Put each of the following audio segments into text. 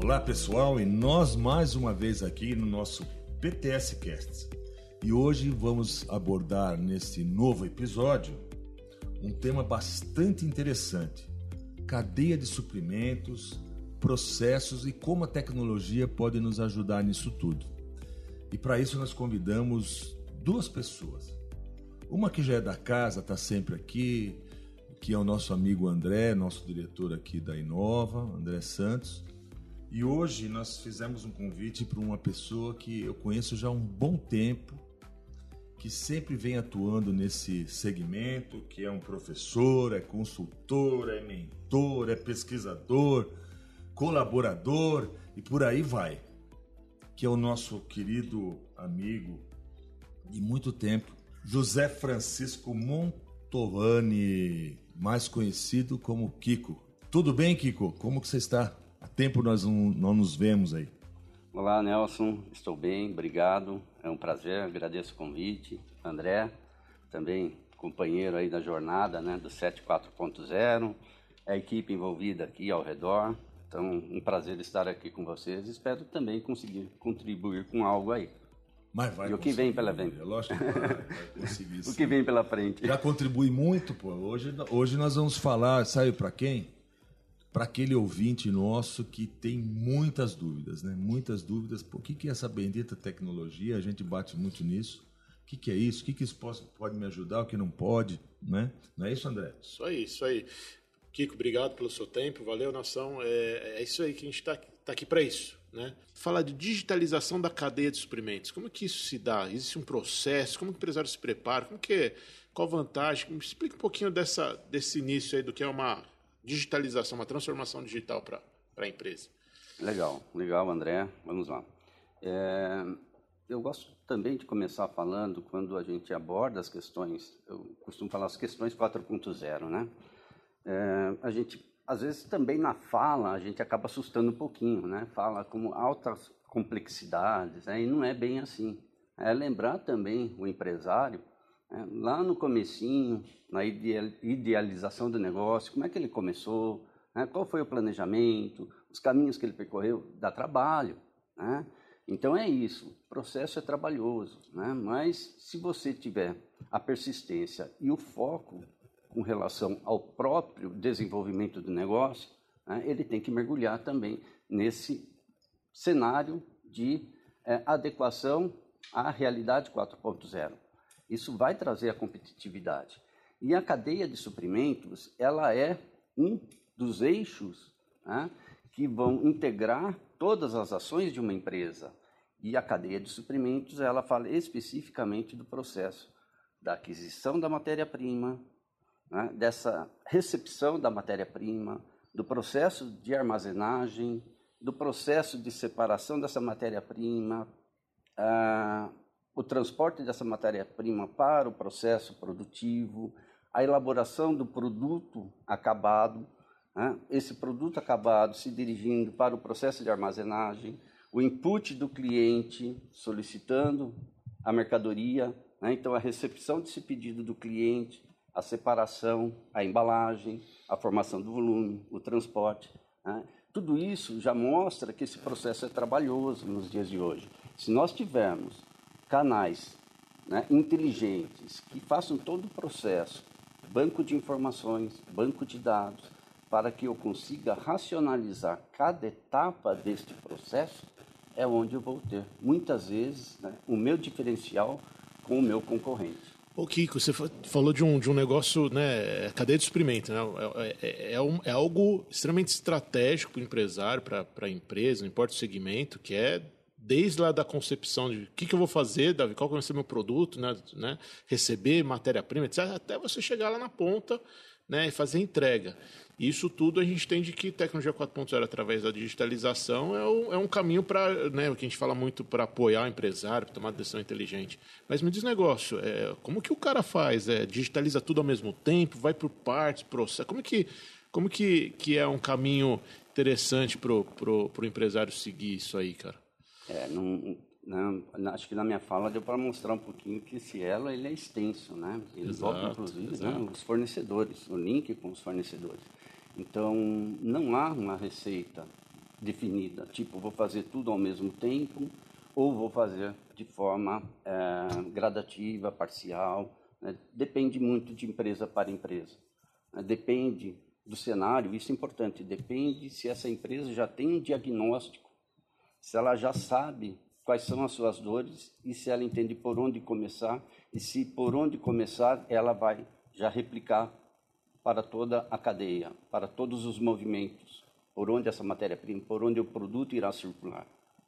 Olá pessoal, e nós mais uma vez aqui no nosso PTS Cast. E hoje vamos abordar nesse novo episódio um tema bastante interessante: cadeia de suprimentos, processos e como a tecnologia pode nos ajudar nisso tudo. E para isso nós convidamos duas pessoas. Uma que já é da casa, está sempre aqui, que é o nosso amigo André, nosso diretor aqui da Inova, André Santos. E hoje nós fizemos um convite para uma pessoa que eu conheço já há um bom tempo, que sempre vem atuando nesse segmento, que é um professor, é consultor, é mentor, é pesquisador, colaborador e por aí vai. Que é o nosso querido amigo de muito tempo, José Francisco Montovani, mais conhecido como Kiko. Tudo bem, Kiko? Como que você está? Tempo nós não, não nos vemos aí. Olá, Nelson. Estou bem, obrigado. É um prazer, agradeço o convite. André, também companheiro aí da jornada né, do 74.0, a equipe envolvida aqui ao redor. Então, um prazer estar aqui com vocês. Espero também conseguir contribuir com algo aí. Mas vai e o que vem pela frente? É lógico que vai, vai conseguir. o que vem pela frente? Já contribui muito, pô. Hoje, hoje nós vamos falar, sabe para quem? Para aquele ouvinte nosso que tem muitas dúvidas, né? Muitas dúvidas. Por que, que essa bendita tecnologia, a gente bate muito nisso. O que, que é isso? O que, que isso pode, pode me ajudar? O que não pode? Né? Não é isso, André? Isso aí, isso aí. Kiko, obrigado pelo seu tempo, valeu, nação. É, é isso aí que a gente está tá aqui para isso. Né? Falar de digitalização da cadeia de suprimentos. Como que isso se dá? Existe um processo? Como o empresário se prepara? Como que, qual a vantagem? Me explica um pouquinho dessa, desse início aí do que é uma digitalização, uma transformação digital para a empresa. Legal, legal, André. Vamos lá. É, eu gosto também de começar falando quando a gente aborda as questões, eu costumo falar as questões 4.0, né? É, a gente, às vezes, também na fala, a gente acaba assustando um pouquinho, né? Fala como altas complexidades, né? e não é bem assim. É lembrar também o empresário? Lá no comecinho, na idealização do negócio, como é que ele começou, né? qual foi o planejamento, os caminhos que ele percorreu, dá trabalho, né? Então é isso, o processo é trabalhoso, né? mas se você tiver a persistência e o foco com relação ao próprio desenvolvimento do negócio, né, ele tem que mergulhar também nesse cenário de é, adequação à realidade 4.0. Isso vai trazer a competitividade. E a cadeia de suprimentos, ela é um dos eixos né, que vão integrar todas as ações de uma empresa. E a cadeia de suprimentos, ela fala especificamente do processo da aquisição da matéria-prima, né, dessa recepção da matéria-prima, do processo de armazenagem, do processo de separação dessa matéria-prima, ah, o transporte dessa matéria-prima para o processo produtivo, a elaboração do produto acabado, né, esse produto acabado se dirigindo para o processo de armazenagem, o input do cliente solicitando a mercadoria, né, então a recepção desse pedido do cliente, a separação, a embalagem, a formação do volume, o transporte. Né? Tudo isso já mostra que esse processo é trabalhoso nos dias de hoje. Se nós tivermos canais né, inteligentes que façam todo o processo, banco de informações, banco de dados, para que eu consiga racionalizar cada etapa deste processo, é onde eu vou ter, muitas vezes, né, o meu diferencial com o meu concorrente. Ô Kiko, você falou de um, de um negócio, né, cadeia de suprimento, né? É, é, é, um, é algo extremamente estratégico para o empresário, para a empresa, não importa o segmento, que é desde lá da concepção de o que, que eu vou fazer, Davi, qual vai ser meu produto, né, né receber matéria-prima, etc., até você chegar lá na ponta né, e fazer entrega. Isso tudo a gente entende que tecnologia 4.0 através da digitalização é, o, é um caminho para, né, o que a gente fala muito para apoiar o empresário, para tomar decisão inteligente. Mas me diz negócio, é, como que o cara faz? É, digitaliza tudo ao mesmo tempo, vai por partes, processo. Como que, como que, que é um caminho interessante para o empresário seguir isso aí, cara? É, não, não, acho que na minha fala deu para mostrar um pouquinho que esse elo ele é extenso, né? Ele envolve inclusive né, os fornecedores, o link com os fornecedores. Então, não há uma receita definida, tipo, vou fazer tudo ao mesmo tempo ou vou fazer de forma é, gradativa, parcial. Né? Depende muito de empresa para empresa. Né? Depende do cenário, isso é importante, depende se essa empresa já tem um diagnóstico, se ela já sabe quais são as suas dores e se ela entende por onde começar e se por onde começar ela vai já replicar para toda a cadeia, para todos os movimentos, por onde essa matéria-prima, por onde o produto irá circular.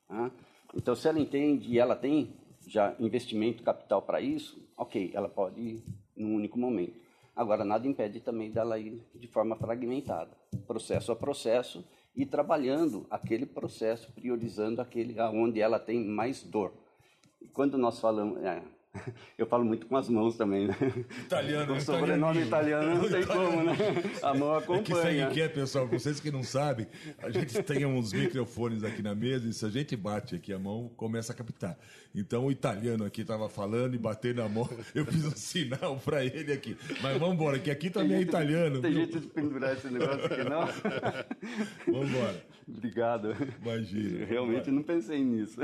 Né? Então, se ela entende e ela tem já investimento capital para isso, ok, ela pode ir num único momento. Agora, nada impede também dela ir de forma fragmentada, processo a processo, e trabalhando aquele processo, priorizando aquele aonde ela tem mais dor. E quando nós falamos, é, eu falo muito com as mãos também, né? Italiano, O sobrenome italiano não tem como, né? A mão É que sabe acompanha. o que é, pessoal? Vocês que não sabem, a gente tem uns microfones aqui na mesa e se a gente bate aqui a mão, começa a captar. Então o italiano aqui estava falando e batendo a mão, eu fiz um sinal para ele aqui. Mas vamos embora, que aqui também é italiano. Tem viu? jeito de pendurar esse negócio aqui, não? Vamos embora. Obrigado. Imagina. Realmente não pensei nisso.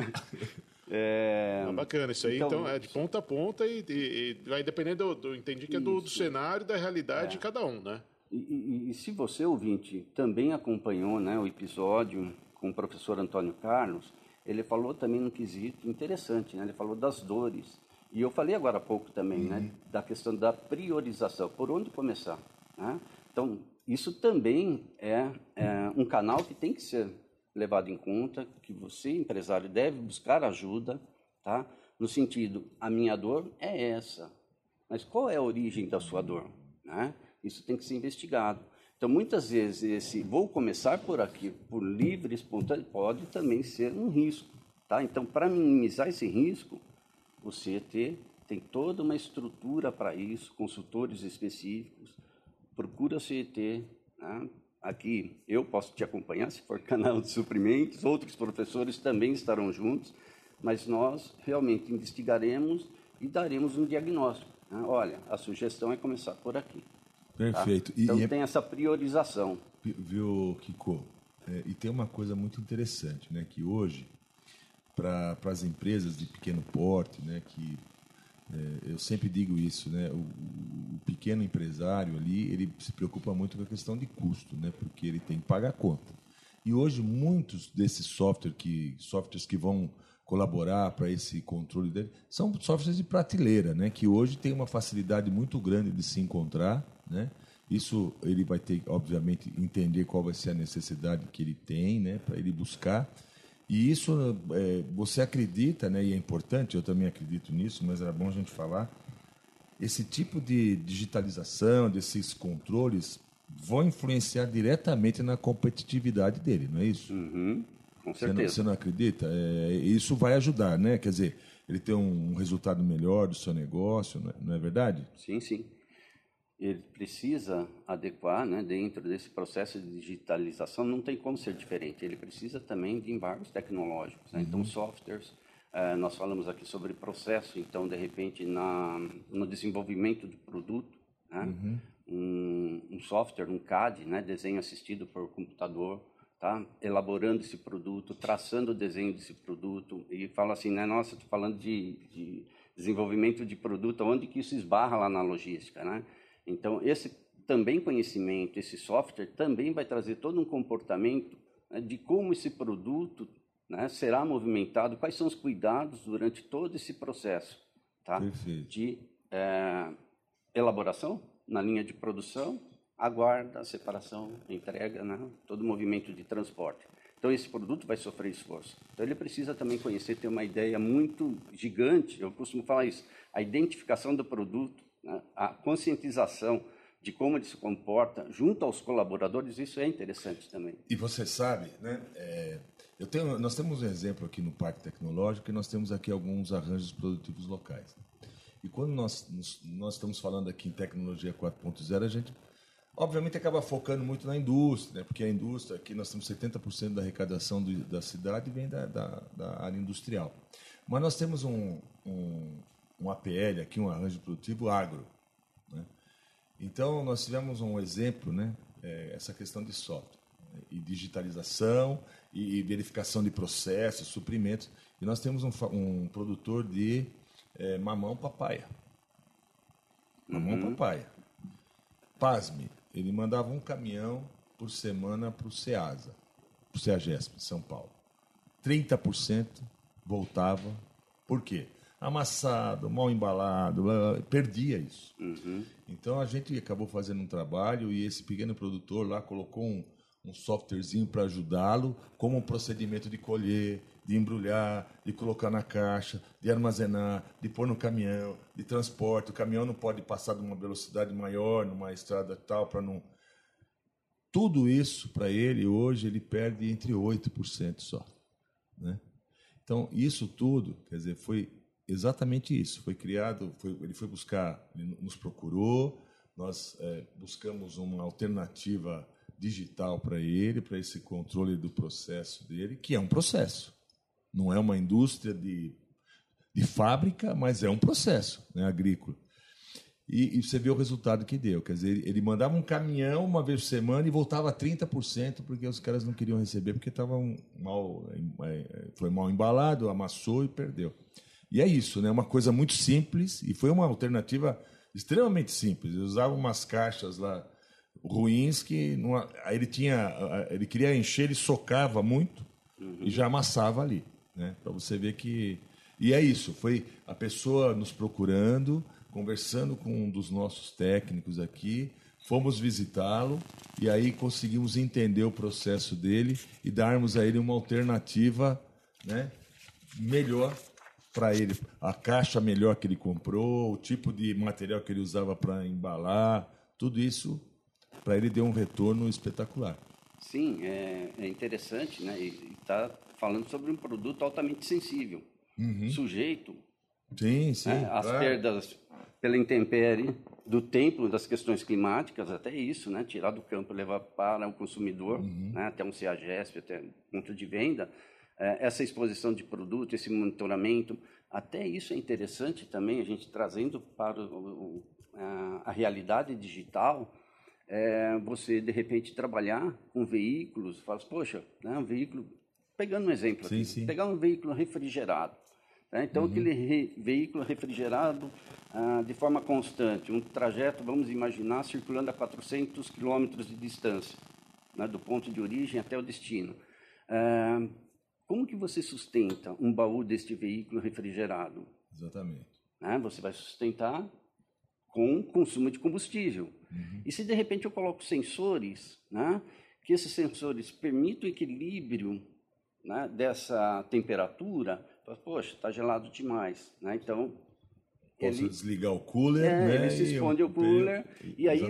É... Ah, bacana, isso aí Então, então, é de ponta a ponta e, e- e vai dependendo do, do entendi que é do, do cenário da realidade de cada um, né? E, e- se você, ouvinte, também acompanhou né, o episódio com o professor Antônio Carlos, ele falou também um quesito interessante, né? ele falou das dores. E eu falei agora há pouco também né, da questão da priorização, por onde começar. Né? Então, isso também é, é um canal que tem que ser levado em conta, que você, empresário, deve buscar ajuda, tá? no sentido, a minha dor é essa, mas qual é a origem da sua dor? Né? Isso tem que ser investigado. Então, muitas vezes, esse vou começar por aqui, por livre, espontâneo, pode também ser um risco. Tá? Então, para minimizar esse risco, o CET tem toda uma estrutura para isso, consultores específicos. Procura CET. Né? Aqui eu posso te acompanhar, se for canal de suprimentos, outros professores também estarão juntos, mas nós realmente investigaremos e daremos um diagnóstico. né? Olha, a sugestão é começar por aqui. tá? Perfeito. E, Então e é- tem essa priorização. Viu, Kiko? É, e tem uma coisa muito interessante, né? Que hoje, para as empresas de pequeno porte, né? Que é, eu sempre digo isso, né? O, o pequeno empresário ali, ele se preocupa muito com a questão de custo, né? Porque ele tem que pagar a conta. E hoje muitos desses software que, softwares que vão colaborar para esse controle dele são softwares de prateleira, né? Que hoje tem uma facilidade muito grande de se encontrar, né? Isso ele vai ter, obviamente, entender qual vai ser a necessidade que ele tem, né? Para ele buscar. E isso é, você acredita, né? E é importante, eu também acredito nisso, mas era bom a gente falar. Esse tipo de digitalização, desses controles, vão influenciar diretamente na competitividade dele, não é isso? Uhum, com Você não, certeza. você não acredita? É, isso vai ajudar, né? Quer dizer, ele ter um, um resultado melhor do seu negócio, não é, não é verdade? Sim, sim. Ele precisa adequar, né, dentro desse processo de digitalização, não tem como ser diferente. Ele precisa também de embargos tecnológicos. Né? Então, softwares, eh, nós falamos aqui sobre processo, então, de repente, na, no desenvolvimento do produto, né? um, um software, um CAD, né, desenho assistido por computador, tá? elaborando esse produto, traçando o desenho desse produto e fala assim, né, nossa, estou falando de, de desenvolvimento de produto, onde que isso esbarra lá na logística, né? Então esse também conhecimento, esse software também vai trazer todo um comportamento né, de como esse produto né, será movimentado, quais são os cuidados durante todo esse processo, tá? Perfeito. De eh, elaboração na linha de produção, aguarda, separação, entrega, né? todo o movimento de transporte. Então, esse produto vai sofrer esforço. Então, ele precisa também conhecer, ter uma ideia muito gigante, eu costumo falar isso, a identificação do produto? A conscientização de como ele se comporta junto aos colaboradores, isso é interessante também. E você sabe, né? é, eu tenho, nós temos um exemplo aqui no Parque Tecnológico e nós temos aqui alguns arranjos produtivos locais. E quando nós, nós estamos falando aqui em tecnologia 4.0, a gente, obviamente, acaba focando muito na indústria, né? porque a indústria, aqui nós temos 70% da arrecadação do, da cidade vem da, da, da área industrial. Mas nós temos um, um, um APL aqui, um arranjo produtivo agro. Né? Então, nós tivemos um exemplo, né? é, essa questão de software né, e digitalização e, verificação de processos, suprimentos. E nós temos um, um produtor de é, mamão papaya. Mamão uhum. papaya. Pasme, ele mandava um caminhão por semana para o SEASA, para o CEAGESP, São Paulo. 30% voltava. Por quê? Amassado, mal embalado, perdia isso. Uhum. Então a gente acabou fazendo um trabalho e esse pequeno produtor lá colocou um, um softwarezinho para ajudá-lo, como um procedimento de colher, de embrulhar, de colocar na caixa, de armazenar, de pôr no caminhão, de transporte. O caminhão não pode passar de uma velocidade maior numa estrada tal para não. Tudo isso para ele hoje ele perde entre 8% só, né? Então isso tudo, quer dizer, foi exatamente isso. Foi criado, foi, ele foi buscar, ele nos procurou, nós é, buscamos uma alternativa digital para ele, para esse controle do processo dele, que é um processo. Não é uma indústria de, de fábrica, mas é um processo né, agrícola. E, e, você vê o resultado que deu. Quer dizer, ele mandava um caminhão uma vez por semana e voltava 30%, porque os caras não queriam receber, porque estava mal, é, foi mal embalado, amassou e perdeu. E é isso, né? Uma coisa muito simples e foi uma alternativa extremamente simples. Ele usava umas caixas lá ruins que aí ele tinha, ele queria encher, ele socava muito uhum. e já amassava ali, né? Para você ver que e é isso. Foi a pessoa nos procurando, conversando com um dos nossos técnicos aqui. Fomos visitá-lo e aí conseguimos entender o processo dele e darmos a ele uma alternativa né, melhor para ele, a caixa melhor que ele comprou, o tipo de material que ele usava para embalar, tudo isso para ele deu um retorno espetacular. Sim, é, é interessante, né? E está falando sobre um produto altamente sensível, uhum. sujeito sim, sim, né, às perdas pela intempérie do tempo, das questões climáticas, até isso, né? Tirar do campo levar para o consumidor, uhum. né? até um CEAGESP, até ponto de venda. É, essa exposição de produto, esse monitoramento, até isso é interessante também, a gente trazendo para o, a, a realidade digital, é, você de repente trabalhar com veículos, fala, poxa, né, um veículo, pegando um exemplo sim, aqui, sim. pegar um veículo refrigerado, né, então uhum. aquele re, veículo refrigerado ah, de forma constante, um trajeto, vamos imaginar, circulando a 400 quilômetros de distância, né, do ponto de origem até o destino. Ah, como que você sustenta um baú deste veículo refrigerado? Exatamente. Né, você vai sustentar com consumo de combustível. Uhum. E se de repente eu coloco sensores, né, que esses sensores permitam o equilíbrio né, dessa temperatura, poxa, está gelado demais. Né? Então. Posso ele, desligar o cooler, é, né? Ele se esconde o cooler. E aí,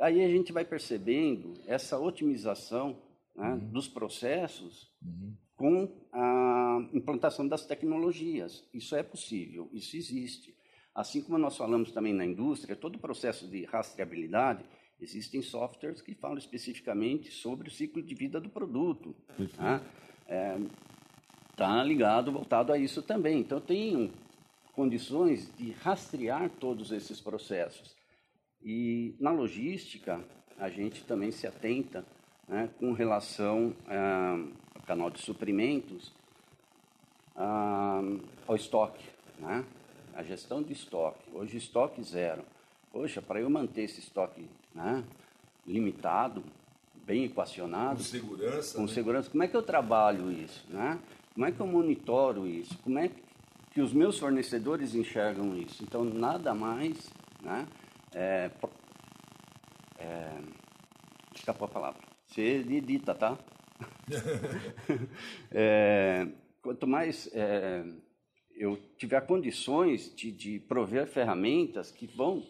aí a gente vai percebendo essa otimização né, uhum. dos processos uhum. Com a implantação das tecnologias. Isso é possível, isso existe. Assim como nós falamos também na indústria, todo o processo de rastreabilidade, existem softwares que falam especificamente sobre o ciclo de vida do produto. Está é, tá ligado, voltado a isso também. Então, tem condições de rastrear todos esses processos. E na logística, a gente também se atenta né, com relação ah, canal de suprimentos, ah, ao estoque. Né? a gestão de estoque. Hoje, estoque zero. Poxa, para eu manter esse estoque né, limitado, bem equacionado. Com segurança. Com né? segurança. Como é que eu trabalho isso? Né? Como é que eu monitoro isso? Como é que os meus fornecedores enxergam isso? Então, nada mais. Né, é, é, escapou a palavra. Você edita, tá? é, quanto mais é, eu tiver condições de, de prover ferramentas que vão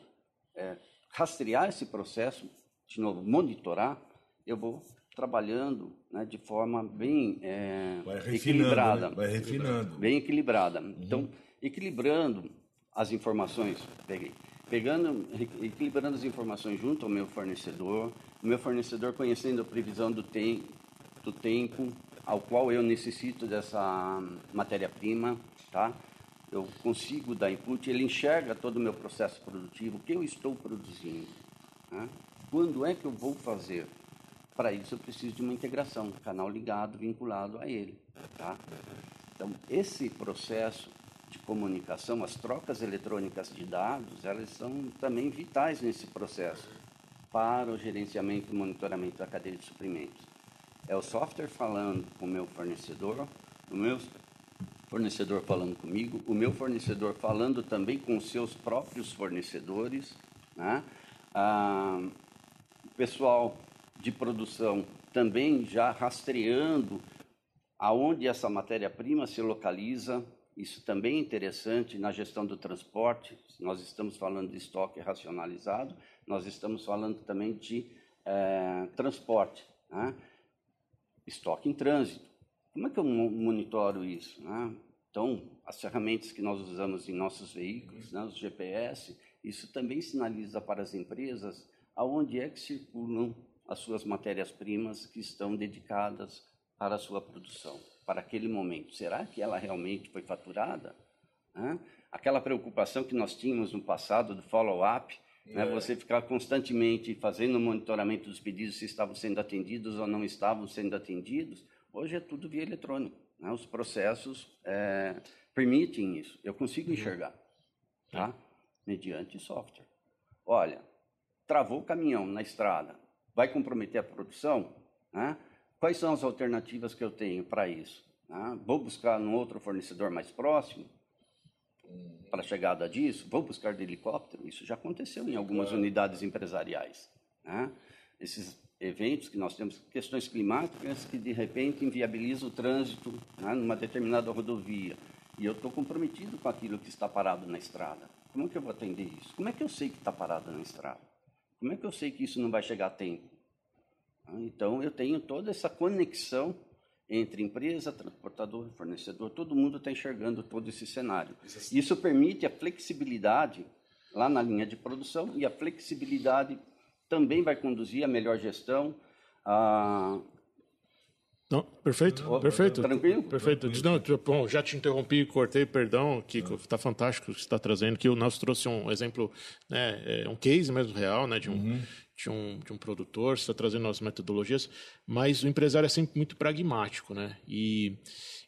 é, rastrear esse processo, de novo, monitorar, eu vou trabalhando né, de forma bem é, equilibrada. Né? Vai refinando. Bem equilibrada. Uhum. Então, equilibrando as informações, peguei, pegando, equilibrando as informações junto ao meu fornecedor, o meu fornecedor conhecendo a previsão do, tem, do tempo ao qual eu necessito dessa matéria-prima, tá? Eu consigo dar input, ele enxerga todo o meu processo produtivo, o que eu estou produzindo, né? quando é que eu vou fazer. Para isso eu preciso de uma integração, canal ligado, vinculado a ele. Tá? Então, esse processo de comunicação, as trocas eletrônicas de dados, elas são também vitais nesse processo para o gerenciamento e monitoramento da cadeia de suprimentos. É o software falando com o meu fornecedor, o meu fornecedor falando comigo, o meu fornecedor falando também com os seus próprios fornecedores, né? ah, o pessoal de produção também já rastreando aonde essa matéria-prima se localiza. Isso também é interessante na gestão do transporte. Nós estamos falando de estoque racionalizado, nós estamos falando também de é, transporte, né? Estoque em trânsito. Como é que eu monitoro isso? Né? Então, as ferramentas que nós usamos em nossos veículos, né, os GPS, isso também sinaliza para as empresas aonde é que circulam as suas matérias-primas que estão dedicadas para a sua produção, para aquele momento. Será que ela realmente foi faturada? Né? Aquela preocupação que nós tínhamos no passado do follow-up, né, você ficar constantemente fazendo o monitoramento dos pedidos se estavam sendo atendidos ou não estavam sendo atendidos, hoje é tudo via eletrônico. Né? Os processos é, permitem isso. Eu consigo uhum. enxergar, tá? mediante software. Olha, travou o caminhão na estrada, vai comprometer a produção? Né? Quais são as alternativas que eu tenho para isso? Né? Vou buscar um outro fornecedor mais próximo para a chegada disso? Vou buscar de helicóptero? Isso já aconteceu em algumas unidades empresariais. Né? Esses eventos que nós temos, questões climáticas que de repente inviabilizam o trânsito né, numa determinada rodovia. E eu estou comprometido com aquilo que está parado na estrada. Como é que eu vou atender isso? Como é que eu sei que está parado na estrada? Como é que eu sei que isso não vai chegar a tempo? Então, eu tenho toda essa conexão entre empresa, transportador, fornecedor, todo mundo está enxergando todo esse cenário. Isso permite a flexibilidade lá na linha de produção e a flexibilidade também vai conduzir a melhor gestão, a não, perfeito, oh, perfeito. Tranquilo? Perfeito. Não, bom, já te interrompi, cortei, perdão, Kiko, está fantástico o que você está trazendo, que o nosso trouxe um exemplo, né, é um case mesmo real, né, de um, uhum. de um, de um produtor, você está trazendo as metodologias, mas o empresário é sempre muito pragmático, né, e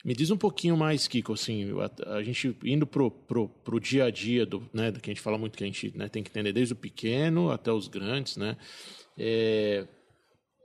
me diz um pouquinho mais, Kiko, assim, a, a gente indo pro, pro, pro dia a dia, do, né, do que a gente fala muito que a gente né, tem que entender desde o pequeno até os grandes, né, é,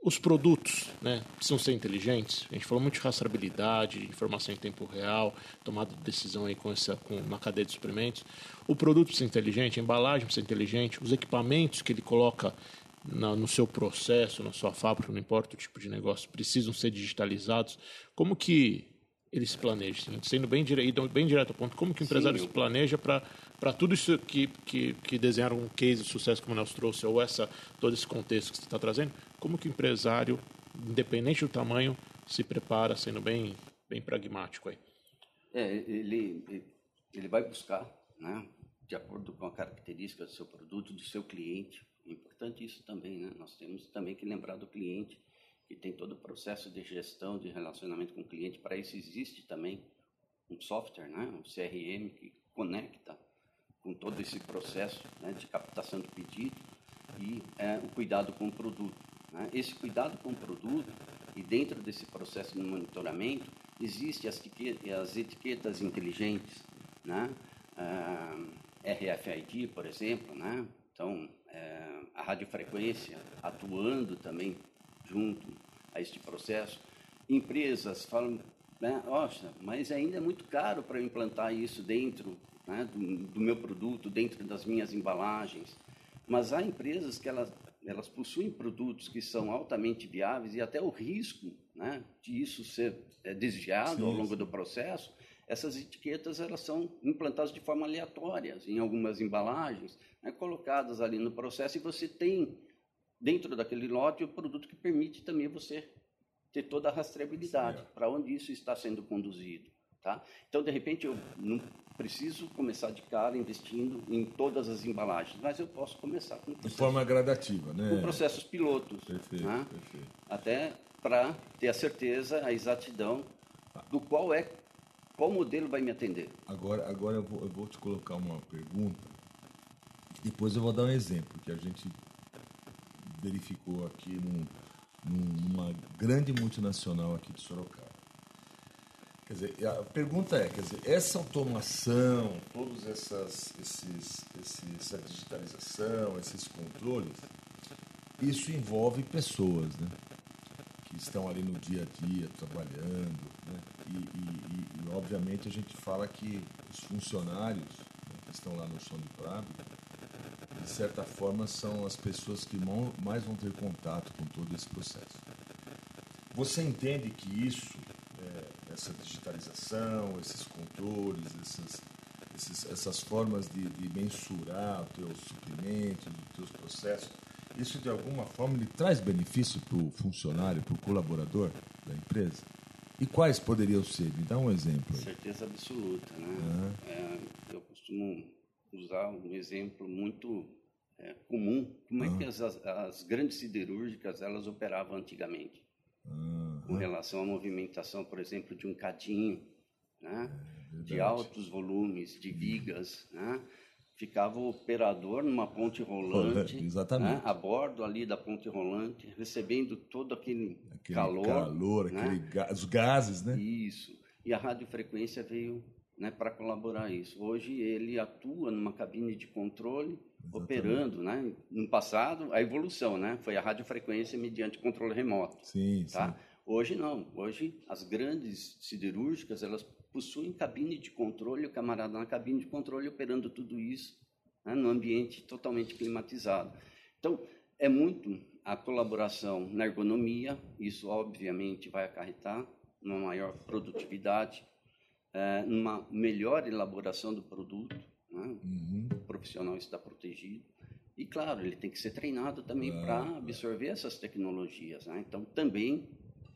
os produtos né, precisam ser inteligentes. A gente falou muito de rastreabilidade, informação em tempo real, tomada de decisão aí com essa, com, na cadeia de suprimentos. O produto precisa ser inteligente, a embalagem precisa ser inteligente, os equipamentos que ele coloca na, no seu processo, na sua fábrica, não importa o tipo de negócio, precisam ser digitalizados. Como que ele se planeja? Assim, sendo bem, dire, bem direto ao ponto, como que o empresário Sim. se planeja para tudo isso que, que, que desenharam um case de sucesso como o Nelson trouxe, ou essa, todo esse contexto que você está trazendo, como que o empresário, independente do tamanho, se prepara, sendo bem, bem pragmático aí? É, ele, ele vai buscar, né, de acordo com a característica do seu produto, do seu cliente. É importante isso também, né? Nós temos também que lembrar do cliente, que tem todo o processo de gestão, de relacionamento com o cliente. Para isso existe também um software, né, um CRM, que conecta com todo esse processo né, de captação do pedido e é, o cuidado com o produto. Né? Esse cuidado com o produto e dentro desse processo de monitoramento existem as, as etiquetas inteligentes, né? Ah, RFID, por exemplo, né? Então, é, a radiofrequência atuando também junto a este processo. Empresas falam, né, nossa, mas ainda é muito caro para implantar isso dentro né, do, do, meu produto, dentro das minhas embalagens. Mas há empresas que elas elas possuem produtos que são altamente viáveis e até o risco né, de isso ser é, desviado sim, ao longo do processo, essas etiquetas elas são implantadas de forma aleatória em algumas embalagens, né, colocadas ali no processo e você tem dentro daquele lote o produto que permite também você ter toda a rastreabilidade para onde isso está sendo conduzido. Tá? Então, de repente, eu não preciso começar de cara investindo em todas as embalagens, mas eu posso começar com de forma gradativa, né? Com processos pilotos, perfeito, né? perfeito. até para ter a certeza, a exatidão do qual é qual modelo vai me atender. Agora, agora eu vou, eu vou te colocar uma pergunta. Depois eu vou dar um exemplo que a gente verificou aqui num, numa grande multinacional aqui de Sorocaba. Quer dizer, a pergunta é, quer dizer, essa automação, todos essas, esses, esses, essa digitalização, esses controles, isso envolve pessoas, né? Que estão ali no dia a dia, trabalhando, né? E, e, e obviamente a gente fala que os funcionários né, que estão lá no chão de prado, de certa forma são as pessoas que mais vão ter contato com todo esse processo. Você entende que isso essa digitalização, esses controles, essas, esses, essas formas de, de mensurar o teu suprimento, os teus processos, isso de alguma forma lhe traz benefício para o funcionário, para o colaborador da empresa? E quais poderiam ser? Me dá um exemplo. Aí. Certeza absoluta. Né? Uhum. É, eu costumo usar um exemplo muito é, comum. Como uhum. é que as, as, grandes siderúrgicas elas operavam antigamente? Uhum com relação à movimentação, por exemplo, de um cadinho, né? É de altos volumes, de vigas, né? ficava o operador numa ponte rolante, né? a bordo ali da ponte rolante, recebendo todo aquele, aquele calor, calor né? aquele ga os gases, né? Isso. E a radiofrequência veio né, para colaborar isso. Hoje ele atua numa cabine de controle, Exatamente. operando, né? No passado, a evolução, né? Foi a radiofrequência mediante controle remoto. Sim, tá? sim. Hoje não. Hoje as grandes siderúrgicas elas possuem cabine de controle, o camarada na cabine de controle operando tudo isso né, no ambiente totalmente climatizado. Então é muito a colaboração na ergonomia. Isso obviamente vai acarretar uma maior produtividade, é, numa melhor elaboração do produto. Né? Uhum. O profissional está protegido. E, claro, ele tem que ser treinado também ah, para absorver essas tecnologias. Né? Então, também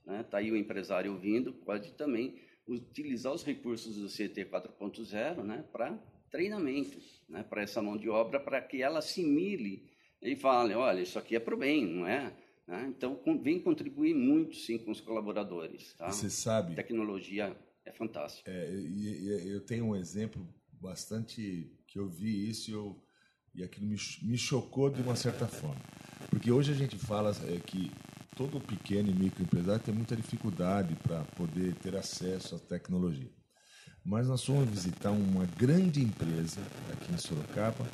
né? Tá aí o empresário ouvindo, pode também utilizar os recursos do CT 4.0, né, para treinamento, né, para essa mão de obra, para que ela assimile e fale, olha, isso aqui é para o bem, não é? Né? Então, vem contribuir muito, sim, com os colaboradores. Tá? Você sabe... A tecnologia é fantástica. É, e, eu tenho um exemplo bastante que eu vi isso e, eu, e aquilo me, me chocou de uma certa forma. Porque hoje a gente fala é, que todo pequeno e microempresário tem muita dificuldade para poder ter acesso à tecnologia. Mas nós fomos visitar uma grande empresa aqui em Sorocaba,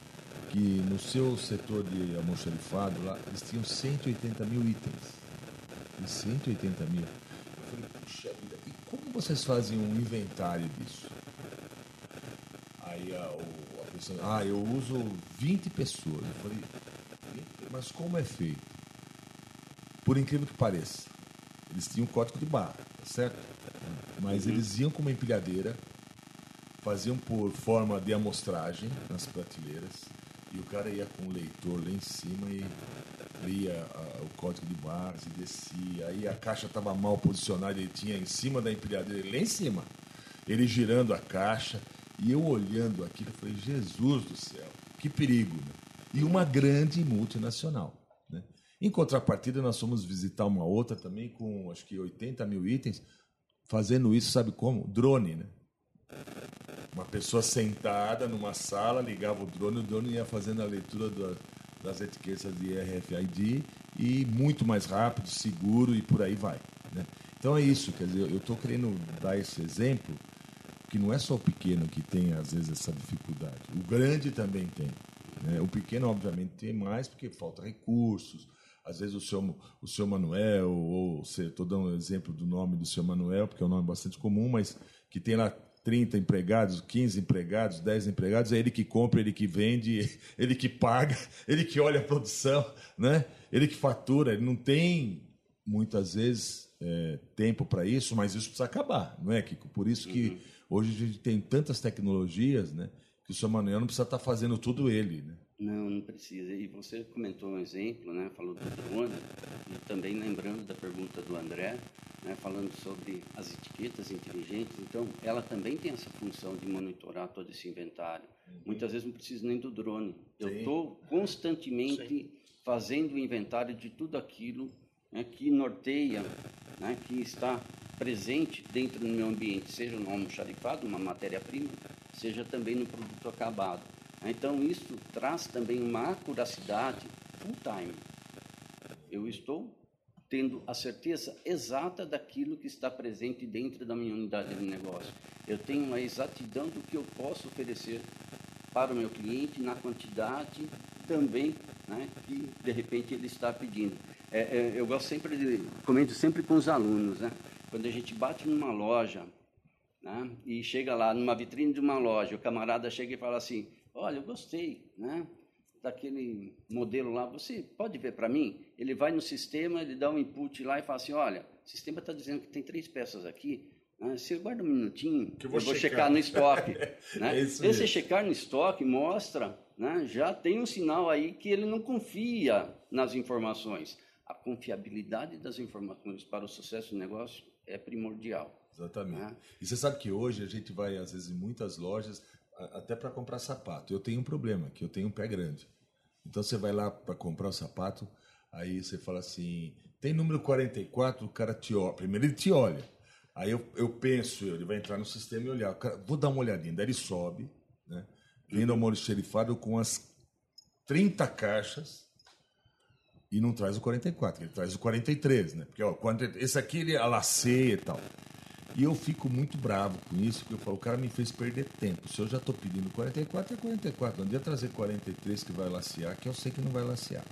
que no seu setor de almoxarifado lá, eles tinham 180 mil itens. E 180 mil. Eu falei, puxa vida, e como vocês fazem um inventário disso? Aí a, a pessoa, ah, eu uso 20 pessoas. Eu falei, mas como é feito? Por incrível que pareça, eles tinham um código de barra, tá certo? Mas uhum. eles iam com uma empilhadeira, faziam por forma de amostragem nas prateleiras, e o cara ia com o leitor lá em cima e lia a, o código de barras e descia. Aí a caixa estava mal posicionada, ele tinha em cima da empilhadeira, lá em cima. Ele girando a caixa, e eu olhando aquilo, eu falei, Jesus do céu, que perigo. Né? E uma grande multinacional. Em contrapartida, nós fomos visitar uma outra também com acho que 80 mil itens, fazendo isso, sabe como? Drone, né? Uma pessoa sentada numa sala, ligava o drone, o drone ia fazendo a leitura do, das etiquetas de RFID e muito mais rápido, seguro e por aí vai. Né? Então é isso, quer dizer, eu estou querendo dar esse exemplo, que não é só o pequeno que tem às vezes essa dificuldade, o grande também tem. Né? O pequeno, obviamente, tem mais porque falta recursos, às vezes o seu, o seu Manuel, ou estou dando um exemplo do nome do seu Manuel, porque é um nome bastante comum, mas que tem lá 30 empregados, 15 empregados, 10 empregados, é ele que compra, ele que vende, ele que paga, ele que olha a produção, né? ele que fatura, ele não tem muitas vezes é, tempo para isso, mas isso precisa acabar, não é, Kiko? Por isso que uhum. hoje a gente tem tantas tecnologias, né? Que o seu Manuel não precisa estar tá fazendo tudo ele, né? Não, não precisa. E você comentou um exemplo, né? Falou do drone, e também lembrando da pergunta do André, né? falando sobre as etiquetas inteligentes. Então, ela também tem essa função de monitorar todo esse inventário. Uhum. Muitas vezes não preciso nem do drone. Eu estou constantemente Sim. fazendo o inventário de tudo aquilo né, que norteia, né, que está presente dentro do meu ambiente, seja no almoxarifado, uma matéria-prima, seja também no produto acabado. Então, isso traz também uma acuracidade full time. Eu estou tendo a certeza exata daquilo que está presente dentro da minha unidade de negócio. Eu tenho a exatidão do que eu posso oferecer para o meu cliente na quantidade também né, que de repente ele está pedindo. É, é, eu gosto sempre de comento sempre com os alunos, né? Quando a gente bate numa loja né, e chega lá numa vitrine de uma loja, o camarada chega e fala assim: Olha, eu gostei, né? Daquele modelo lá, você pode ver para mim? Ele vai no sistema, ele dá um input lá e fala assim: Olha, o sistema está dizendo que tem três peças aqui, né? Você guarda um minutinho, que eu vou, eu vou checar. checar. no estoque. né? é Esse checar no estoque mostra, né? já tem um sinal aí que ele não confia nas informações. A confiabilidade das informações para o sucesso do negócio é primordial. Exatamente. Né? E você sabe que hoje a gente vai, às vezes, em muitas lojas, até para comprar sapato. Eu tenho um problema, que eu tenho um pé grande. Então você vai lá para comprar o sapato, aí você fala assim, tem número 44, o cara te olha. Primeiro ele te olha. Aí eu, eu penso, ele vai entrar no sistema e olhar. Cara, vou dar uma olhadinha. Daí ele sobe, né? Vem ao molho xerifado com as 30 caixas e não traz o 44, ele traz o 43, né? Porque ó, esse aqui ele alaceia e tal. E eu fico muito bravo com isso, porque eu falo, o cara me fez perder tempo. Se eu já estou pedindo 44, é 44. Não adianta trazer 43 que vai lacear, que eu sei que não vai lacear.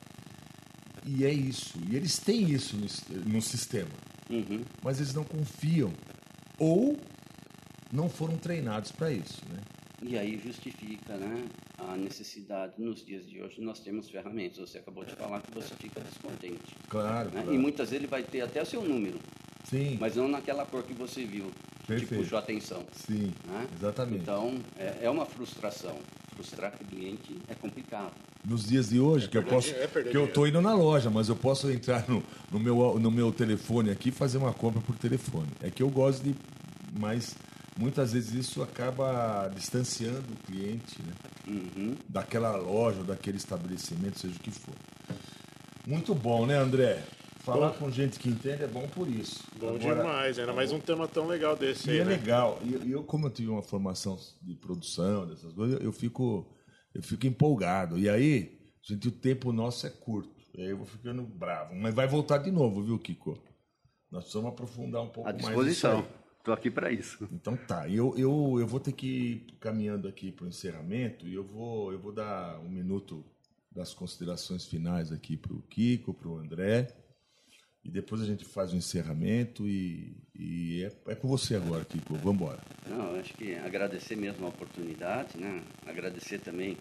E é isso. E eles têm isso no, no sistema. Uhum. Mas eles não confiam. Ou não foram treinados para isso. Né? E aí justifica né, a necessidade, nos dias de hoje, nós temos ferramentas. Você acabou de falar que você fica descontente. Claro, né? claro. E muitas vezes ele vai ter até o seu número. Sim. Mas não naquela cor que você viu, Perfeito. que puxou a atenção. Sim, né? exatamente. Então, é, é uma frustração. Frustrar cliente é complicado nos dias de hoje, é que eu posso. É que eu estou indo na loja, mas eu posso entrar no, no, meu, no meu telefone aqui e fazer uma compra por telefone. É que eu gosto de. Mas muitas vezes isso acaba distanciando o cliente né? Uhum. daquela loja, daquele estabelecimento, seja o que for. Muito bom, né, André? Falar bom. com gente que entende é bom por isso. Bom Agora, demais, ainda mais um tema tão legal desse e aí. é né? legal. E eu, como eu tive uma formação de produção, dessas coisas, eu fico eu fico empolgado. E aí, gente, o tempo nosso é curto. E aí eu vou ficando bravo. Mas vai voltar de novo, viu, Kiko? Nós precisamos aprofundar um pouco mais. À disposição. Estou aqui para isso. Então tá. Eu, eu, eu vou ter que ir caminhando aqui para o encerramento e eu vou, eu vou dar um minuto das considerações finais aqui para o Kiko, para o André. E depois a gente faz o encerramento e, e é, é, com você agora, Kiko. Vamos embora. Não, acho que agradecer mesmo a oportunidade, né? Agradecer também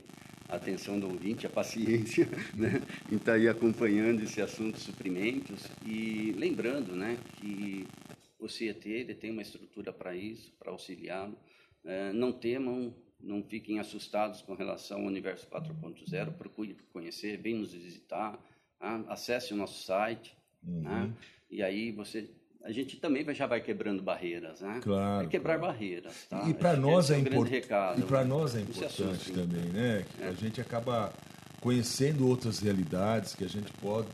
a atenção do ouvinte, a paciência, né? Em estar tá aí acompanhando esse assunto suprimentos e lembrando, né, que o CET ele tem uma estrutura para isso, para auxiliá-lo. É, não temam, não fiquem assustados com relação ao Universo 4.0, procure conhecer, vem nos visitar, tá? acesse o nosso site, Uhum. Né? E aí você a gente também já vai quebrando barreiras, né? Claro. É quebrar claro. barreiras, tá? E para nós é, é importante. E para nós é importante também, né? É. A gente acaba conhecendo outras realidades que a gente pode,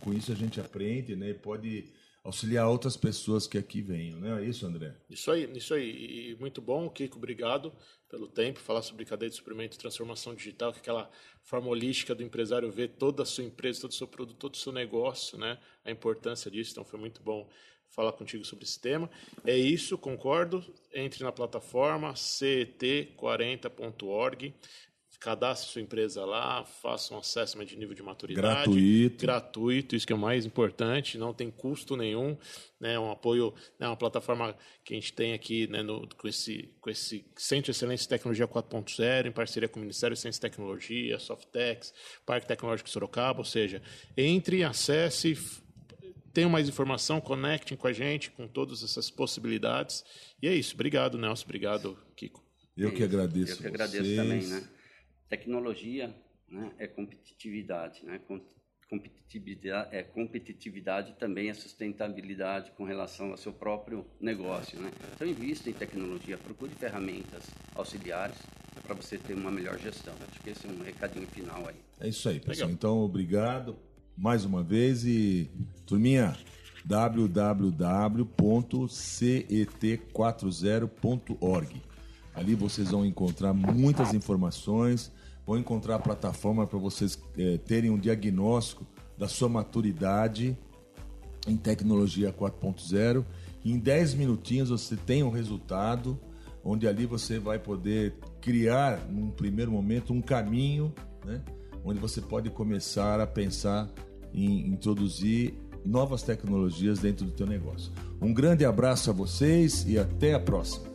com isso a gente aprende, né? Pode auxiliar outras pessoas que aqui venham, né? É isso, André? Isso aí, isso aí. E muito bom, Kiko, obrigado pelo tempo, falar sobre cadeia de suprimento e transformação digital, que é aquela forma holística do empresário ver toda a sua empresa, todo o seu produto, todo o seu negócio, né? A importância disso, então foi muito bom falar contigo sobre esse tema. É isso, concordo. Entre na plataforma cet40.org cadastre sua empresa lá, faça um assessment de nível de maturidade. Gratuito. Gratuito, isso que é o mais importante, não tem custo nenhum, né, um apoio, né, uma plataforma que a gente tem aqui né, no, com, esse, com esse Centro de Excelência em Tecnologia 4.0, em parceria com o Ministério de Ciência e Tecnologia, Softex, Parque Tecnológico Sorocaba, ou seja, entre, acesse, tenham mais informação, conectem com a gente, com todas essas possibilidades. E é isso. Obrigado, Nelson. Obrigado, Kiko. Eu que agradeço. Eu que agradeço vocês. também, né? Tecnologia né, é competitividade, né? Competitividade, é, competitividade também é sustentabilidade com relação ao seu próprio negócio. Né? Então, invista em tecnologia, procure ferramentas auxiliares para você ter uma melhor gestão. Acho que esse é um recadinho final aí. É isso aí, pessoal. Legal. Então, obrigado mais uma vez e, turminha, www.cet40.org. Ali vocês vão encontrar muitas informações vão encontrar a plataforma para vocês é, terem um diagnóstico da sua maturidade em tecnologia 4.0. Em 10 minutinhos você tem um resultado onde ali você vai poder criar, num primeiro momento, um caminho, né? onde você pode começar a pensar em introduzir novas tecnologias dentro do teu negócio. Um grande abraço a vocês e até a próxima.